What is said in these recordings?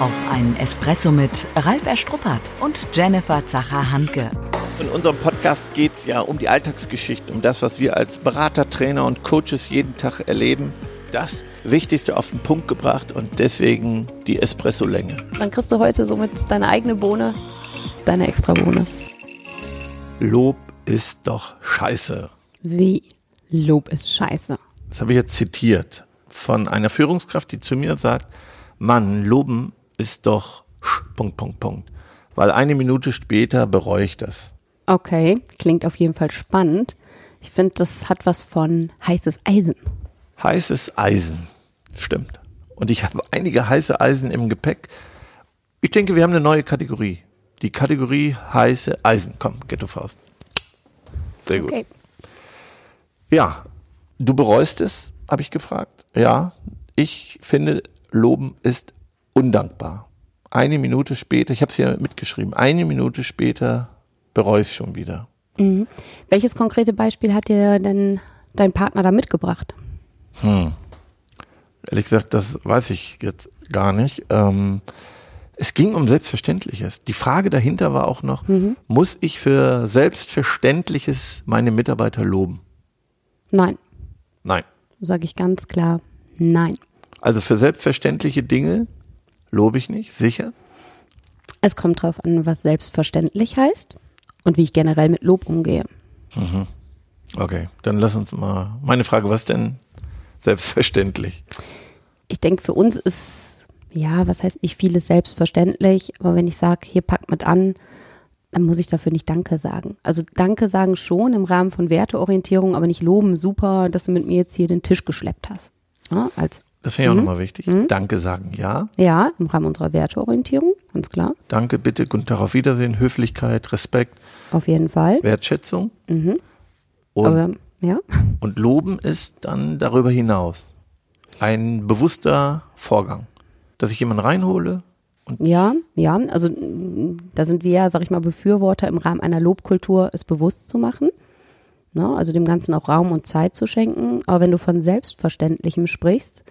Auf einen Espresso mit Ralf Erstruppert und Jennifer Zacher-Hanke. In unserem Podcast geht es ja um die Alltagsgeschichten, um das, was wir als Berater, Trainer und Coaches jeden Tag erleben. Das Wichtigste auf den Punkt gebracht und deswegen die Espresso-Länge. Dann kriegst du heute somit deine eigene Bohne, deine extra Bohne. Lob ist doch scheiße. Wie? Lob ist scheiße. Das habe ich jetzt zitiert von einer Führungskraft, die zu mir sagt, Mann, loben ist doch Punkt, Punkt, Punkt. Weil eine Minute später bereue ich das. Okay, klingt auf jeden Fall spannend. Ich finde, das hat was von heißes Eisen. Heißes Eisen, stimmt. Und ich habe einige heiße Eisen im Gepäck. Ich denke, wir haben eine neue Kategorie. Die Kategorie heiße Eisen. Komm, Ghetto Faust. Sehr gut. Okay. Ja, du bereust es, habe ich gefragt. Ja, ich finde, Loben ist undankbar. Eine Minute später, ich habe es hier mitgeschrieben, eine Minute später bereue ich es schon wieder. Mhm. Welches konkrete Beispiel hat dir denn dein Partner da mitgebracht? Hm. Ehrlich gesagt, das weiß ich jetzt gar nicht. Ähm, es ging um Selbstverständliches. Die Frage dahinter war auch noch, Mhm. muss ich für Selbstverständliches meine Mitarbeiter loben? Nein, Nein. sage ich ganz klar, nein. Also für selbstverständliche Dinge lobe ich nicht, sicher. Es kommt drauf an, was selbstverständlich heißt und wie ich generell mit Lob umgehe. Okay, dann lass uns mal. Meine Frage, was denn selbstverständlich? Ich denke, für uns ist, ja, was heißt nicht vieles selbstverständlich, aber wenn ich sage, hier packt mit an, dann muss ich dafür nicht Danke sagen. Also Danke sagen schon im Rahmen von Werteorientierung, aber nicht loben, super, dass du mit mir jetzt hier den Tisch geschleppt hast. Ja, als, Das finde ich auch nochmal wichtig. Danke sagen, ja. ja, im Rahmen unserer Werteorientierung, ganz klar, Danke, bitte, guten Tag, auf Wiedersehen, Höflichkeit, Respekt, auf jeden Fall. Wertschätzung. Und, Aber ja, und Loben ist dann darüber hinaus ein bewusster Vorgang, dass ich jemanden reinhole und Ja, ja, also da sind wir ja, sag ich mal, Befürworter im Rahmen einer Lobkultur, es bewusst zu machen. Ne? Also dem Ganzen auch Raum und Zeit zu schenken. Aber wenn du von Selbstverständlichem sprichst,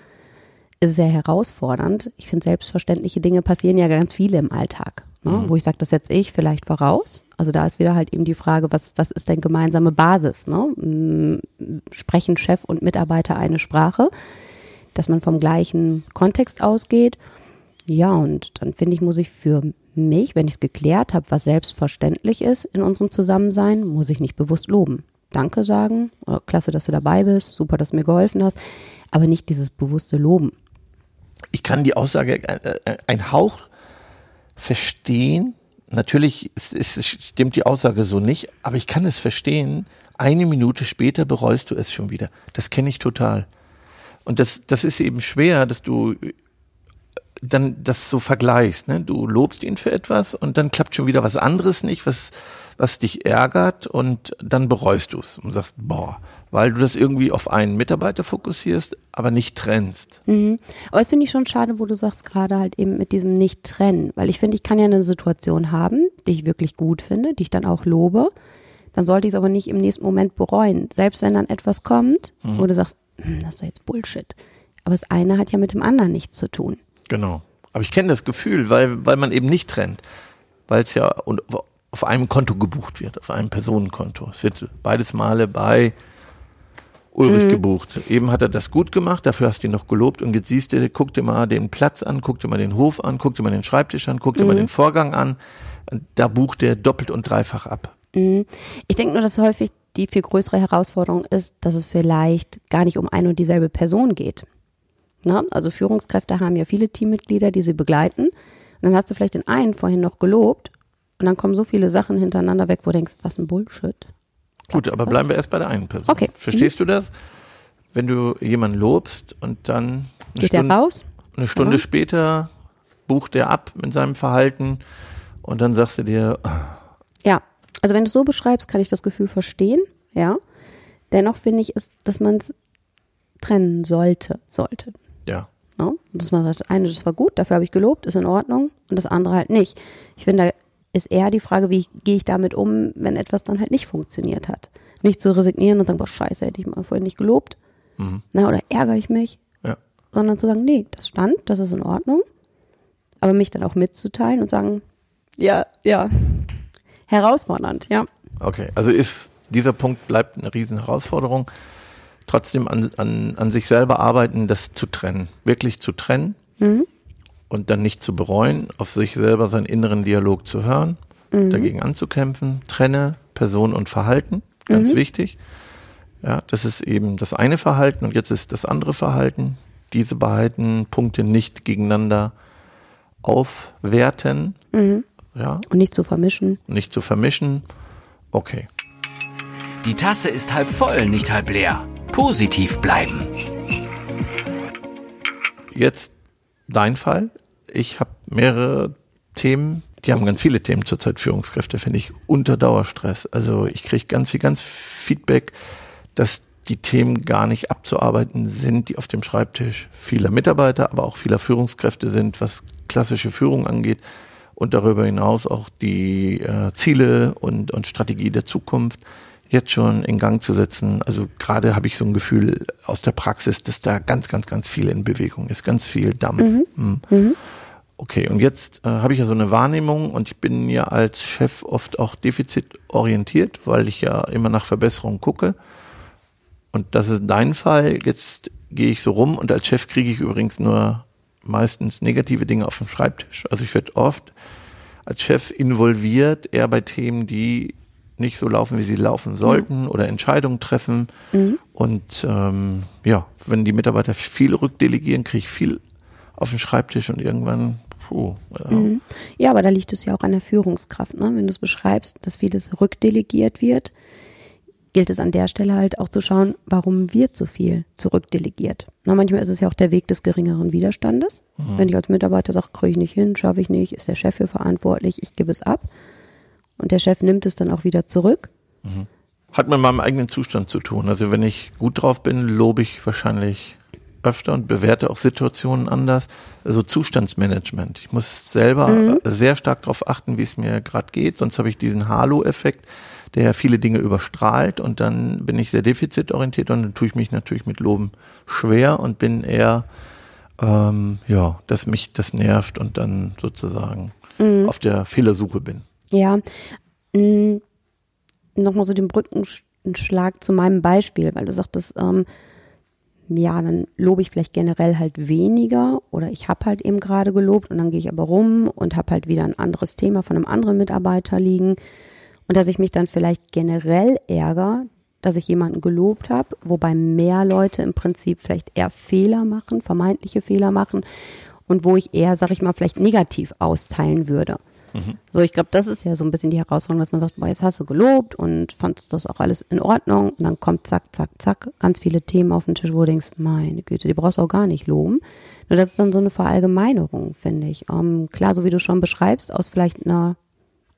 ist sehr herausfordernd. Ich finde, selbstverständliche Dinge passieren ja ganz viele im Alltag. Ne? Wo ich sage, das setze ich vielleicht voraus. Also da ist wieder halt eben die Frage, was, was ist denn gemeinsame Basis? Ne? Mm, Sprechen Chef und Mitarbeiter eine Sprache? Dass man vom gleichen Kontext ausgeht. Ja, und dann finde ich, muss ich für mich, wenn ich es geklärt habe, was selbstverständlich ist in unserem Zusammensein, muss ich nicht bewusst loben. Danke sagen, oder klasse, dass du dabei bist, super, dass du mir geholfen hast, aber nicht dieses bewusste Loben. Ich kann die Aussage äh, äh, ein Hauch verstehen. Natürlich ist, stimmt die Aussage so nicht, aber ich kann es verstehen. Eine Minute später bereust du es schon wieder. Das kenne ich total. Und das, das ist eben schwer, dass du dann das so vergleichst. Ne? Du lobst ihn für etwas und dann klappt schon wieder was anderes nicht, was, was dich ärgert und dann bereust du es und sagst, boah, weil du das irgendwie auf einen Mitarbeiter fokussierst, aber nicht trennst. Mhm. Aber das finde ich schon schade, wo du sagst, gerade halt eben mit diesem Nicht-Trennen. Weil ich finde, ich kann ja eine Situation haben, die ich wirklich gut finde, die ich dann auch lobe. Dann sollte ich es aber nicht im nächsten Moment bereuen. Selbst wenn dann etwas kommt, wo du sagst, "Hm, das ist doch jetzt Bullshit. Aber das eine hat ja mit dem anderen nichts zu tun. Genau. Aber ich kenne das Gefühl, weil, weil man eben nicht trennt. Weil es ja und auf einem Konto gebucht wird, auf einem Personenkonto. Es wird beides Male bei Ulrich gebucht. Eben hat er das gut gemacht, dafür hast du ihn noch gelobt und jetzt siehst du, guck dir mal den Platz an, guck dir mal den Hof an, guck dir mal den Schreibtisch an, guck dir mal den Vorgang an. Da bucht er doppelt und dreifach ab. Mhm. Ich denke nur, dass häufig die viel größere Herausforderung ist, dass es vielleicht gar nicht um eine und dieselbe Person geht. Na, also Führungskräfte haben ja viele Teammitglieder, die sie begleiten. Und dann hast du vielleicht den einen vorhin noch gelobt und dann kommen so viele Sachen hintereinander weg, wo du denkst, was ein Bullshit. Gut, aber bleiben wir erst bei der einen Person. Okay. Verstehst du das? Wenn du jemanden lobst und dann eine Geht Stunde, raus? Eine Stunde Ja. später bucht er ab mit seinem Verhalten und dann sagst du dir, Ja, also wenn du es so beschreibst, kann ich das Gefühl verstehen, ja. Dennoch finde ich, ist, dass man es trennen sollte, sollte. Ja, Ne? Und Dass man sagt, eine, das war gut, dafür habe ich gelobt, ist in Ordnung und das andere halt nicht. Ich finde, da ist eher die Frage, wie gehe ich damit um, wenn etwas dann halt nicht funktioniert hat. Nicht zu resignieren und sagen, boah, scheiße, hätte ich mal vorhin nicht gelobt. Na, oder ärgere ich mich, ja. sondern zu sagen, nee, das stand, das ist in Ordnung. aber mich dann auch mitzuteilen und sagen, ja, ja, herausfordernd, ja. Okay, also ist dieser Punkt bleibt eine riesen Herausforderung. Trotzdem an, an, an sich selber arbeiten, das zu trennen, wirklich zu trennen Mhm. und dann nicht zu bereuen, auf sich selber seinen inneren Dialog zu hören, Mhm. dagegen anzukämpfen, trenne Person und Verhalten, ganz Mhm. wichtig. Ja, das ist eben das eine Verhalten und jetzt ist das andere Verhalten. Diese beiden Punkte nicht gegeneinander aufwerten, Mhm. ja, Und nicht zu vermischen. nicht zu vermischen. Okay. Die Tasse ist halb voll, nicht halb leer. Positiv bleiben. Jetzt dein Fall. Ich habe mehrere Themen, die haben ganz viele Themen zurzeit Führungskräfte, finde ich, unter Dauerstress. Also ich kriege ganz viel, ganz Feedback, dass die Themen gar nicht abzuarbeiten sind, die auf dem Schreibtisch vieler Mitarbeiter, aber auch vieler Führungskräfte sind, was klassische Führung angeht und darüber hinaus auch die äh, Ziele und, und Strategie der Zukunft jetzt schon in Gang zu setzen. Also gerade habe ich so ein Gefühl aus der Praxis, dass da ganz, ganz, ganz viel in Bewegung ist, ganz viel Dampf. Mhm. Okay, und jetzt äh, habe ich ja so eine Wahrnehmung und ich bin ja als Chef oft auch defizitorientiert, weil ich ja immer nach Verbesserungen gucke. Und das ist dein Fall. Jetzt gehe ich so rum und als Chef kriege ich übrigens nur meistens negative Dinge auf dem Schreibtisch. Also ich werde oft als Chef involviert, eher bei Themen, die nicht so laufen, wie sie laufen sollten oder Entscheidungen treffen. Und ähm, ja, wenn die Mitarbeiter viel rückdelegieren, kriege ich viel auf den Schreibtisch und irgendwann, puh, ja, Ja, aber da liegt es ja auch an der Führungskraft. Ne? Wenn du es beschreibst, dass vieles rückdelegiert wird, gilt es an der Stelle halt auch zu schauen, warum wird so viel zurückdelegiert. Na, manchmal ist es ja auch der Weg des geringeren Widerstandes. Wenn ich als Mitarbeiter sage, kriege ich nicht hin, schaffe ich nicht, ist der Chef für verantwortlich, ich gebe es ab. Und der Chef nimmt es dann auch wieder zurück. hat mit meinem eigenen Zustand zu tun. Also wenn ich gut drauf bin, lobe ich wahrscheinlich öfter und bewerte auch Situationen anders. Also Zustandsmanagement. Ich muss selber äh, sehr stark darauf achten, wie es mir gerade geht, sonst habe ich diesen Halo-Effekt, der viele Dinge überstrahlt und dann bin ich sehr defizitorientiert und dann tue ich mich natürlich mit Loben schwer und bin eher, ähm, ja, dass mich das nervt und dann sozusagen auf der Fehlersuche bin. Ja, nochmal so den Brückenschlag zu meinem Beispiel, weil du sagtest, ähm, ja, dann lobe ich vielleicht generell halt weniger oder ich habe halt eben gerade gelobt und dann gehe ich aber rum und habe halt wieder ein anderes Thema von einem anderen Mitarbeiter liegen und dass ich mich dann vielleicht generell ärgere, dass ich jemanden gelobt habe, wobei mehr Leute im Prinzip vielleicht eher Fehler machen, vermeintliche Fehler machen und wo ich eher, sag ich mal, vielleicht negativ austeilen würde. So, ich glaube, das ist ja so ein bisschen die Herausforderung, dass man sagt, boah, jetzt hast du gelobt und fandest das auch alles in Ordnung und dann kommt zack, zack, zack, ganz viele Themen auf den Tisch, wo du denkst, meine Güte, die brauchst du auch gar nicht loben. Nur das ist dann so eine Verallgemeinerung, finde ich. Ähm, klar, so wie du schon beschreibst, aus vielleicht einer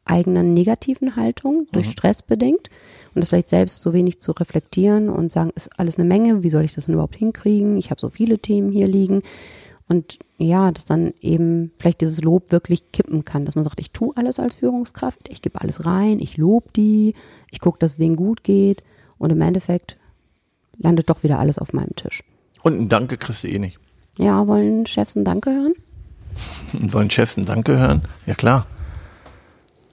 eigenen negativen Haltung, durch Stress bedingt und das vielleicht selbst so wenig zu reflektieren und sagen, ist alles eine Menge, wie soll ich das denn überhaupt hinkriegen? Ich habe so viele Themen hier liegen. Und ja, dass dann eben vielleicht dieses Lob wirklich kippen kann, dass man sagt, ich tue alles als Führungskraft, ich gebe alles rein, ich lobe die, ich gucke, dass es denen gut geht und im Endeffekt landet doch wieder alles auf meinem Tisch. Und ein Danke kriegst du eh nicht. Ja, wollen Chefs ein Danke hören? Wollen Chefs ein Danke hören? Ja klar.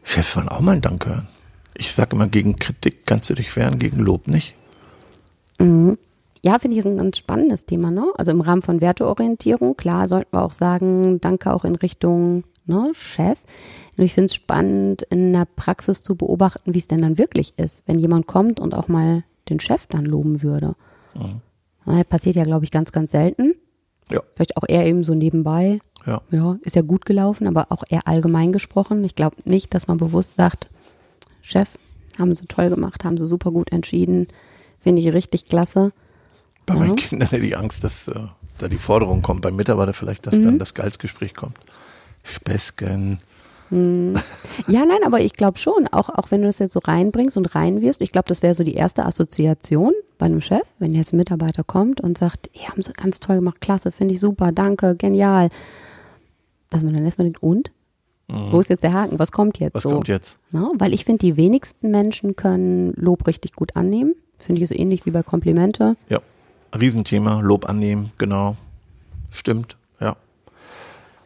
Chefs wollen auch mal ein Danke hören. Ich sage immer, gegen Kritik kannst du dich wehren, gegen Lob nicht. Ja, finde ich ist ein ganz spannendes Thema, ne? Also im Rahmen von Werteorientierung, klar, sollten wir auch sagen, danke auch in Richtung ne, Chef. Nur ich finde es spannend, in der Praxis zu beobachten, wie es denn dann wirklich ist, wenn jemand kommt und auch mal den Chef dann loben würde. Das passiert ja, glaube ich, ganz, ganz selten. Ja. Vielleicht auch eher eben so nebenbei. Ja. Ja, ist ja gut gelaufen, aber auch eher allgemein gesprochen. Ich glaube nicht, dass man bewusst sagt, Chef, haben sie toll gemacht, haben sie super gut entschieden, finde ich richtig klasse. Bei Ja. meinen Kindern hätte ich Angst, dass äh, da die Forderung kommt, beim Mitarbeiter vielleicht, dass dann das Gehaltsgespräch kommt. Späßchen. Ja, nein, aber ich glaube schon, auch, auch wenn du das jetzt so reinbringst und reinwirfst, ich glaube, das wäre so die erste Assoziation bei einem Chef, wenn jetzt ein Mitarbeiter kommt und sagt, ja, haben sie ganz toll gemacht, klasse, finde ich super, danke, genial. Dass man dann erstmal denkt, und? Wo ist jetzt der Haken? Was kommt jetzt Mhm. Was so? kommt jetzt? Na, weil ich finde, die wenigsten Menschen können Lob richtig gut annehmen. Finde ich so ähnlich wie bei Komplimente. Ja. Riesenthema, Lob annehmen, genau. Stimmt, ja.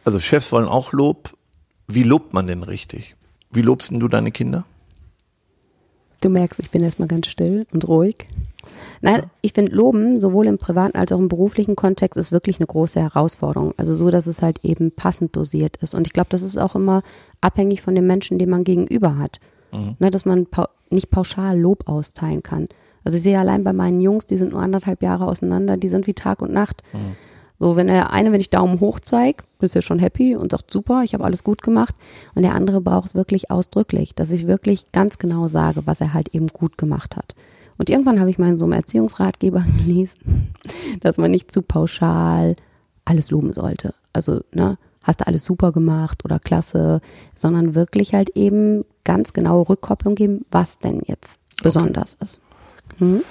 Also Chefs wollen auch Lob. Wie lobt man denn richtig? Wie lobst denn du deine Kinder? Du merkst, ich bin erstmal ganz still und ruhig. Nein, ich finde Loben sowohl im privaten als auch im beruflichen Kontext ist wirklich eine große Herausforderung. Also so, dass es halt eben passend dosiert ist. Und ich glaube, das ist auch immer abhängig von dem Menschen, den man gegenüber hat. Ne, dass man pau nicht pauschal Lob austeilen kann. Also ich sehe allein bei meinen Jungs, die sind nur anderthalb Jahre auseinander, die sind wie Tag und Nacht. So, wenn der eine, wenn ich Daumen hoch zeige, ist er schon happy und sagt, super, ich habe alles gut gemacht. Und der andere braucht es wirklich ausdrücklich, dass ich wirklich ganz genau sage, was er halt eben gut gemacht hat. Und irgendwann habe ich mal in so einem Erziehungsratgeber gelesen, dass man nicht zu pauschal alles loben sollte. Also, ne, hast du alles super gemacht oder klasse, sondern wirklich halt eben ganz genaue Rückkopplung geben, was denn jetzt besonders ist. Hm?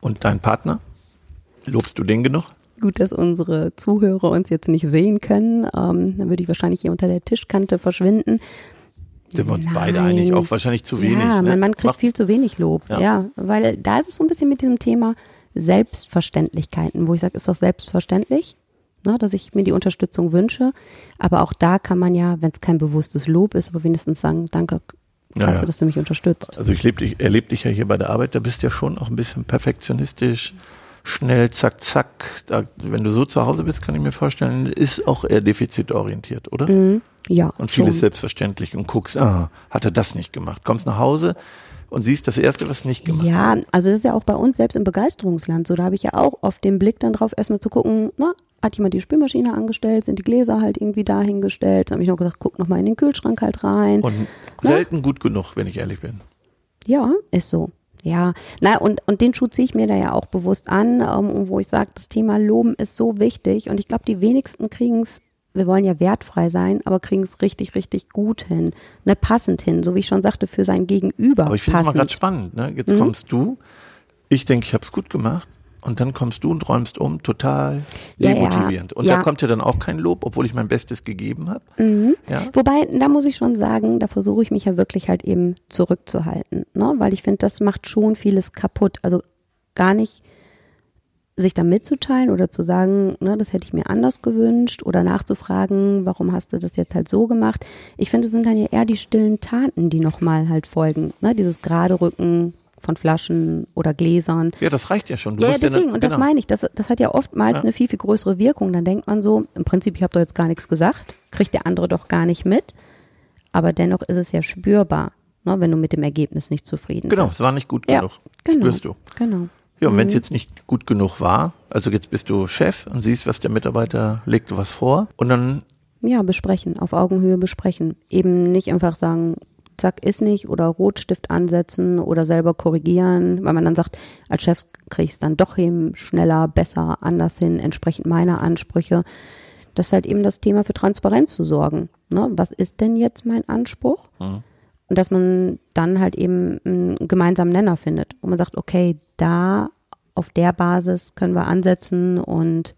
Und dein Partner? Lobst du den genug? Gut, dass unsere Zuhörer uns jetzt nicht sehen können. Ähm, dann würde ich wahrscheinlich hier unter der Tischkante verschwinden. Sind wir uns Nein. beide einig? Auch wahrscheinlich zu wenig. Ja, ne? mein Mann kriegt Mach- viel zu wenig Lob. Ja. Ja. weil da ist es so ein bisschen mit diesem Thema Selbstverständlichkeiten, wo ich sage, ist das selbstverständlich, ne, dass ich mir die Unterstützung wünsche. Aber auch da kann man ja, wenn es kein bewusstes Lob ist, aber wenigstens sagen, danke, klasse, ja. dass du mich unterstützt. Also ich dich, erlebe dich ja hier bei der Arbeit, da bist du ja schon auch ein bisschen perfektionistisch, schnell, zack, zack. Da, wenn du so zu Hause bist, kann ich mir vorstellen, ist auch eher defizitorientiert, oder? Mhm. Ja, Und schon. vieles selbstverständlich und guckst, ah, hat er das nicht gemacht. Kommst nach Hause und siehst das Erste, was nicht gemacht Ja, also das ist ja auch bei uns selbst im Begeisterungsland so. Da habe ich ja auch oft den Blick dann drauf, erstmal zu gucken, na, hat jemand die Spülmaschine angestellt, sind die Gläser halt irgendwie dahingestellt. Dann habe ich noch gesagt, guck noch mal in den Kühlschrank halt rein. Und selten gut genug, wenn ich ehrlich bin. Ja, ist so. Ja, na und, und den Schuh ziehe ich mir da ja auch bewusst an, ähm, wo ich sage, das Thema Loben ist so wichtig und ich glaube, die wenigsten kriegen es, wir wollen ja wertfrei sein, aber kriegen es richtig, richtig gut hin, ne, passend hin, so wie ich schon sagte, für sein Gegenüber Aber ich finde es mal gerade spannend. Ne? Mhm. Jetzt kommst du, ich denke, ich habe es gut gemacht. Und dann kommst du und räumst um, total Ja, demotivierend. Und da Ja. Mhm. kommt ja dann auch kein Lob, obwohl ich mein Bestes gegeben habe. Ja? Wobei, da muss ich schon sagen, da versuche ich mich ja wirklich halt eben zurückzuhalten, ne? weil ich finde, das macht schon vieles kaputt. Also gar nicht sich da mitzuteilen oder zu sagen, ne, das hätte ich mir anders gewünscht oder nachzufragen, warum hast du das jetzt halt so gemacht. Ich finde, es sind dann ja eher die stillen Taten, die nochmal halt folgen. Ne? Dieses gerade Rücken von Flaschen oder Gläsern. Ja, das reicht ja schon. Du Ja, ja, deswegen, ne- und das genau. meine ich, das, das hat ja oftmals Ja. eine viel, viel größere Wirkung. Dann denkt man so, im Prinzip, ich habe doch jetzt gar nichts gesagt, kriegt der andere doch gar nicht mit. Aber dennoch ist es ja spürbar, ne, wenn du mit dem Ergebnis nicht zufrieden Genau, bist. es war nicht gut Ja, genug. genau. Spürst du. Genau. Ja, und wenn es jetzt nicht gut genug war, also jetzt bist du Chef und siehst, was der Mitarbeiter legt was vor und dann Ja, besprechen, auf Augenhöhe besprechen. Eben nicht einfach sagen, zack, ist nicht oder Rotstift ansetzen oder selber korrigieren, weil man dann sagt, als Chef kriege ich es dann doch hin, schneller, besser, anders hin, entsprechend meiner Ansprüche. Das ist halt eben das Thema für Transparenz zu sorgen. Ne? Was ist denn jetzt mein Anspruch? Und dass man dann halt eben einen gemeinsamen Nenner findet. Und man sagt, okay, da auf der Basis können wir ansetzen und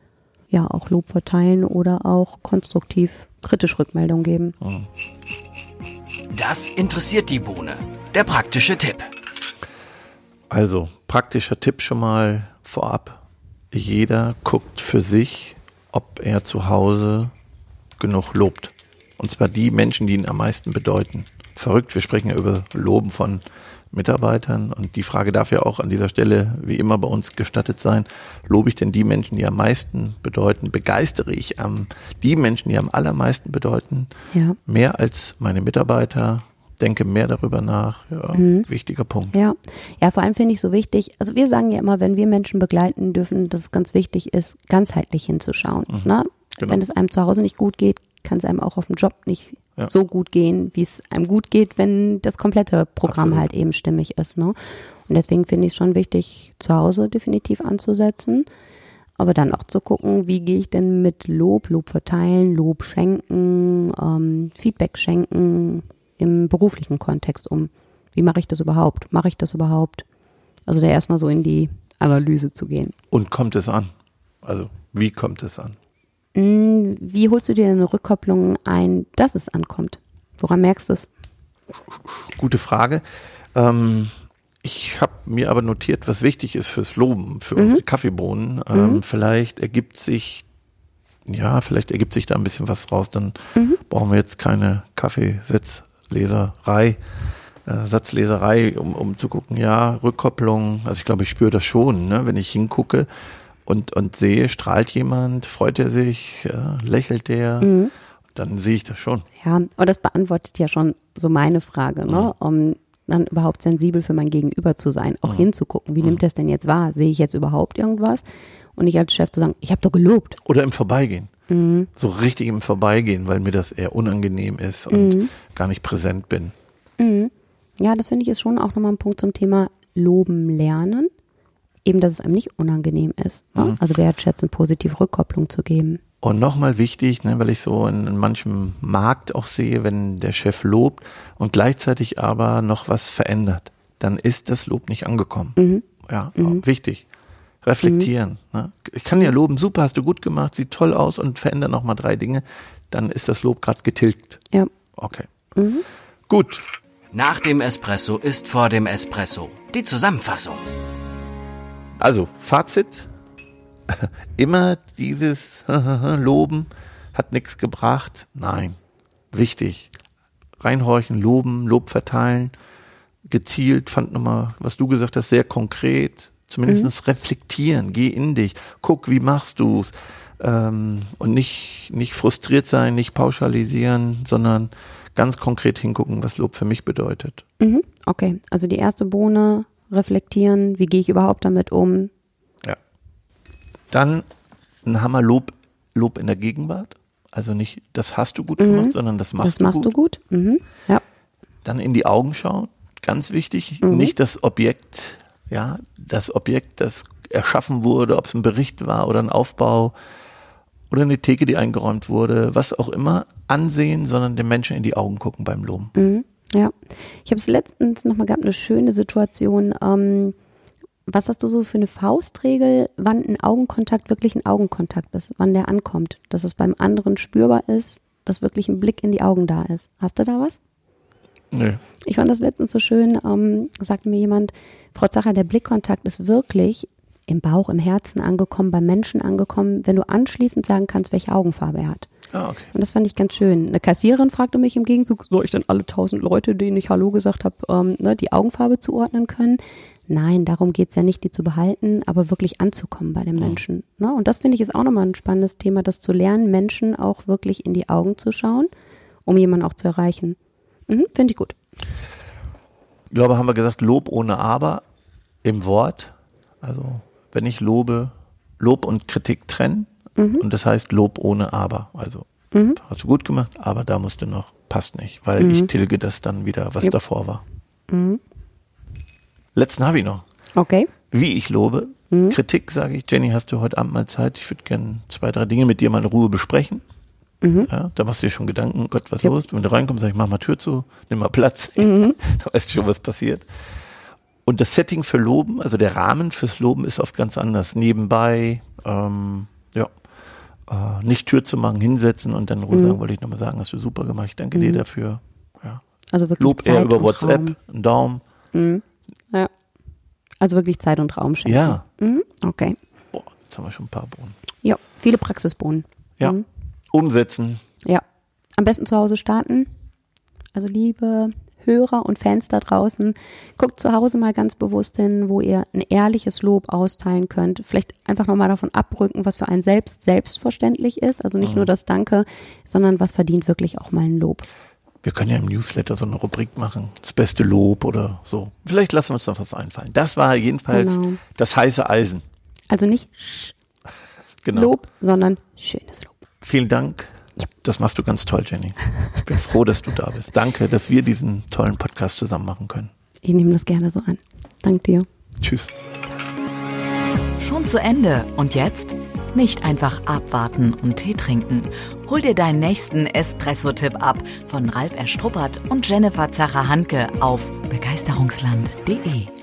ja auch Lob verteilen oder auch konstruktiv kritisch Rückmeldung geben. Das interessiert die Bohne. Der praktische Tipp. Also, praktischer Tipp schon mal vorab. Jeder guckt für sich, ob er zu Hause genug lobt. Und zwar die Menschen, die ihn am meisten bedeuten. Verrückt, wir sprechen ja über Loben von Mitarbeitern und die Frage darf ja auch an dieser Stelle wie immer bei uns gestattet sein. Lobe ich denn die Menschen, die am meisten bedeuten? Begeistere ich am, die Menschen, die am allermeisten bedeuten? Ja. Mehr als meine Mitarbeiter? Denke mehr darüber nach. Ja, wichtiger Punkt. Ja, ja, vor allem finde ich so wichtig, also wir sagen ja immer, wenn wir Menschen begleiten dürfen, dass es ganz wichtig ist, ganzheitlich hinzuschauen. Ne? Genau. Wenn es einem zu Hause nicht gut geht, kann es einem auch auf dem Job nicht Ja. so gut gehen, wie es einem gut geht, wenn das komplette Programm Absolut. halt eben stimmig ist. Ne? Und deswegen finde ich es schon wichtig, zu Hause definitiv anzusetzen. Aber dann auch zu gucken, wie gehe ich denn mit Lob, Lob verteilen, Lob schenken, ähm, Feedback schenken im beruflichen Kontext um. Wie mache ich das überhaupt? Mache ich das überhaupt? Also da erstmal so in die Analyse zu gehen. Und kommt es an? Also, wie kommt es an? Mm, Wie holst du dir eine Rückkopplung ein, dass es ankommt? Woran merkst du es? Gute Frage. Ähm, ich habe mir aber notiert, was wichtig ist fürs Loben, für unsere Kaffeebohnen. Ähm, Vielleicht ergibt sich ja, vielleicht ergibt sich da ein bisschen was raus, dann Mhm. brauchen wir jetzt keine Kaffeesatzleserei, äh, Satzleserei, um, um zu gucken, ja, Rückkopplung, also ich glaube, ich spüre das schon, ne? wenn ich hingucke und, und sehe, strahlt jemand, freut er sich, äh, lächelt der, Mhm. dann sehe ich das schon. Ja, und das beantwortet ja schon so meine Frage, ne? um dann überhaupt sensibel für mein Gegenüber zu sein, auch hinzugucken, wie nimmt er es denn jetzt wahr? Sehe ich jetzt überhaupt irgendwas? Und nicht als Chef zu sagen, ich habe doch gelobt. Oder im Vorbeigehen. Mhm. So richtig im Vorbeigehen, weil mir das eher unangenehm ist und Mhm. gar nicht präsent bin. Ja, das finde ich ist schon auch nochmal ein Punkt zum Thema Loben lernen. Eben, dass es einem nicht unangenehm ist. Ne? Also wertschätzen, positive Rückkopplung zu geben. Und nochmal wichtig, ne, weil ich so in, in manchem Markt auch sehe, wenn der Chef lobt und gleichzeitig aber noch was verändert, dann ist das Lob nicht angekommen. Ja, wichtig. Reflektieren. Ne? Ich kann ja loben, super, hast du gut gemacht, sieht toll aus und verändere nochmal drei Dinge, dann ist das Lob gerade getilgt. Ja. Okay. Gut. Nach dem Espresso ist vor dem Espresso. Die Zusammenfassung. Also, Fazit. Immer dieses Loben hat nichts gebracht. Nein. Wichtig. Reinhorchen, loben, Lob verteilen. Gezielt, fand nochmal, was du gesagt hast, sehr konkret. Zumindest reflektieren. Geh in dich. Guck, wie machst du's? Ähm, und nicht, nicht frustriert sein, nicht pauschalisieren, sondern ganz konkret hingucken, was Lob für mich bedeutet. Mhm. Okay, also die erste Bohne, reflektieren, wie gehe ich überhaupt damit um? Ja. Dann ein Hammer Lob, Lob in der Gegenwart. Also nicht, das hast du gut gemacht, sondern das machst, das machst du du gut. gut? Mhm. Ja. Dann in die Augen schauen. Ganz wichtig. Nicht das Objekt, ja, das Objekt, das erschaffen wurde, ob es ein Bericht war oder ein Aufbau oder eine Theke, die eingeräumt wurde, was auch immer, ansehen, sondern dem Menschen in die Augen gucken beim Loben. Ja. Ich habe es letztens nochmal gehabt, eine schöne Situation. Ähm, was hast du so für eine Faustregel, wann ein Augenkontakt wirklich ein Augenkontakt ist, wann der ankommt, dass es beim anderen spürbar ist, dass wirklich ein Blick in die Augen da ist? Hast du da was? Nö. Ich fand das letztens so schön, ähm, sagte mir jemand, Frau Zacher, der Blickkontakt ist wirklich im Bauch, im Herzen angekommen, beim Menschen angekommen, wenn du anschließend sagen kannst, welche Augenfarbe er hat. Ah, okay. Und das fand ich ganz schön. Eine Kassiererin fragte mich im Gegenzug, soll ich denn alle tausend Leute, denen ich Hallo gesagt habe, ähm, ne, die Augenfarbe zuordnen können? Nein, darum geht's ja nicht, die zu behalten, aber wirklich anzukommen bei den Menschen. Ne? Und das finde ich ist auch nochmal ein spannendes Thema, das zu lernen, Menschen auch wirklich in die Augen zu schauen, um jemanden auch zu erreichen. Mhm, finde ich gut. Ich glaube, haben wir gesagt, Lob ohne Aber im Wort. Also, wenn ich lobe, Lob und Kritik trennen. Und das heißt Lob ohne Aber. Also, hast du gut gemacht, aber da musst du noch, passt nicht, weil ich tilge das dann wieder, was Jupp. davor war. Letzten habe ich noch. Okay. Wie ich lobe. Kritik sage ich, Jenny, hast du heute Abend mal Zeit? Ich würde gerne zwei, drei Dinge mit dir mal in Ruhe besprechen. Ja, da machst du dir schon Gedanken, Gott, was Jupp. los? Wenn du reinkommst, sag ich, mach mal Tür zu, nimm mal Platz. da weißt du schon, was passiert. Und das Setting für Loben, also der Rahmen fürs Loben ist oft ganz anders. Nebenbei, ähm, ja, äh, nicht Tür zu machen, hinsetzen und dann Ruhe sagen, wollte ich nochmal sagen, hast du super gemacht, ich danke dir dafür. Ja. Also wirklich Lob Zeit eher über WhatsApp, Raum. einen Daumen. Ja. Also wirklich Zeit und Raum schenken. Ja. Mhm. Okay. Boah, jetzt haben wir schon ein paar Bohnen. Ja, viele Praxisbohnen. Ja. Mhm. Umsetzen. Ja. Am besten zu Hause starten. Also liebe Hörer und Fans da draußen, guckt zu Hause mal ganz bewusst hin, wo ihr ein ehrliches Lob austeilen könnt. Vielleicht einfach nochmal davon abrücken, was für einen selbst selbstverständlich ist. Also nicht nur das Danke, sondern was verdient wirklich auch mal ein Lob. Wir können ja im Newsletter so eine Rubrik machen. Das beste Lob oder so. Vielleicht lassen wir uns noch was einfallen. Das war jedenfalls Genau. das heiße Eisen. Also nicht Sch Genau. Lob, sondern schönes Lob. Vielen Dank. Das machst du ganz toll, Jenny. Ich bin froh, dass du da bist. Danke, dass wir diesen tollen Podcast zusammen machen können. Ich nehme das gerne so an. Dank dir. Tschüss. Schon zu Ende. Und jetzt? Nicht einfach abwarten und Tee trinken. Hol dir deinen nächsten Espresso-Tipp ab von Ralf Erstruppert und Jennifer Zacher-Hanke auf begeisterungsland.de.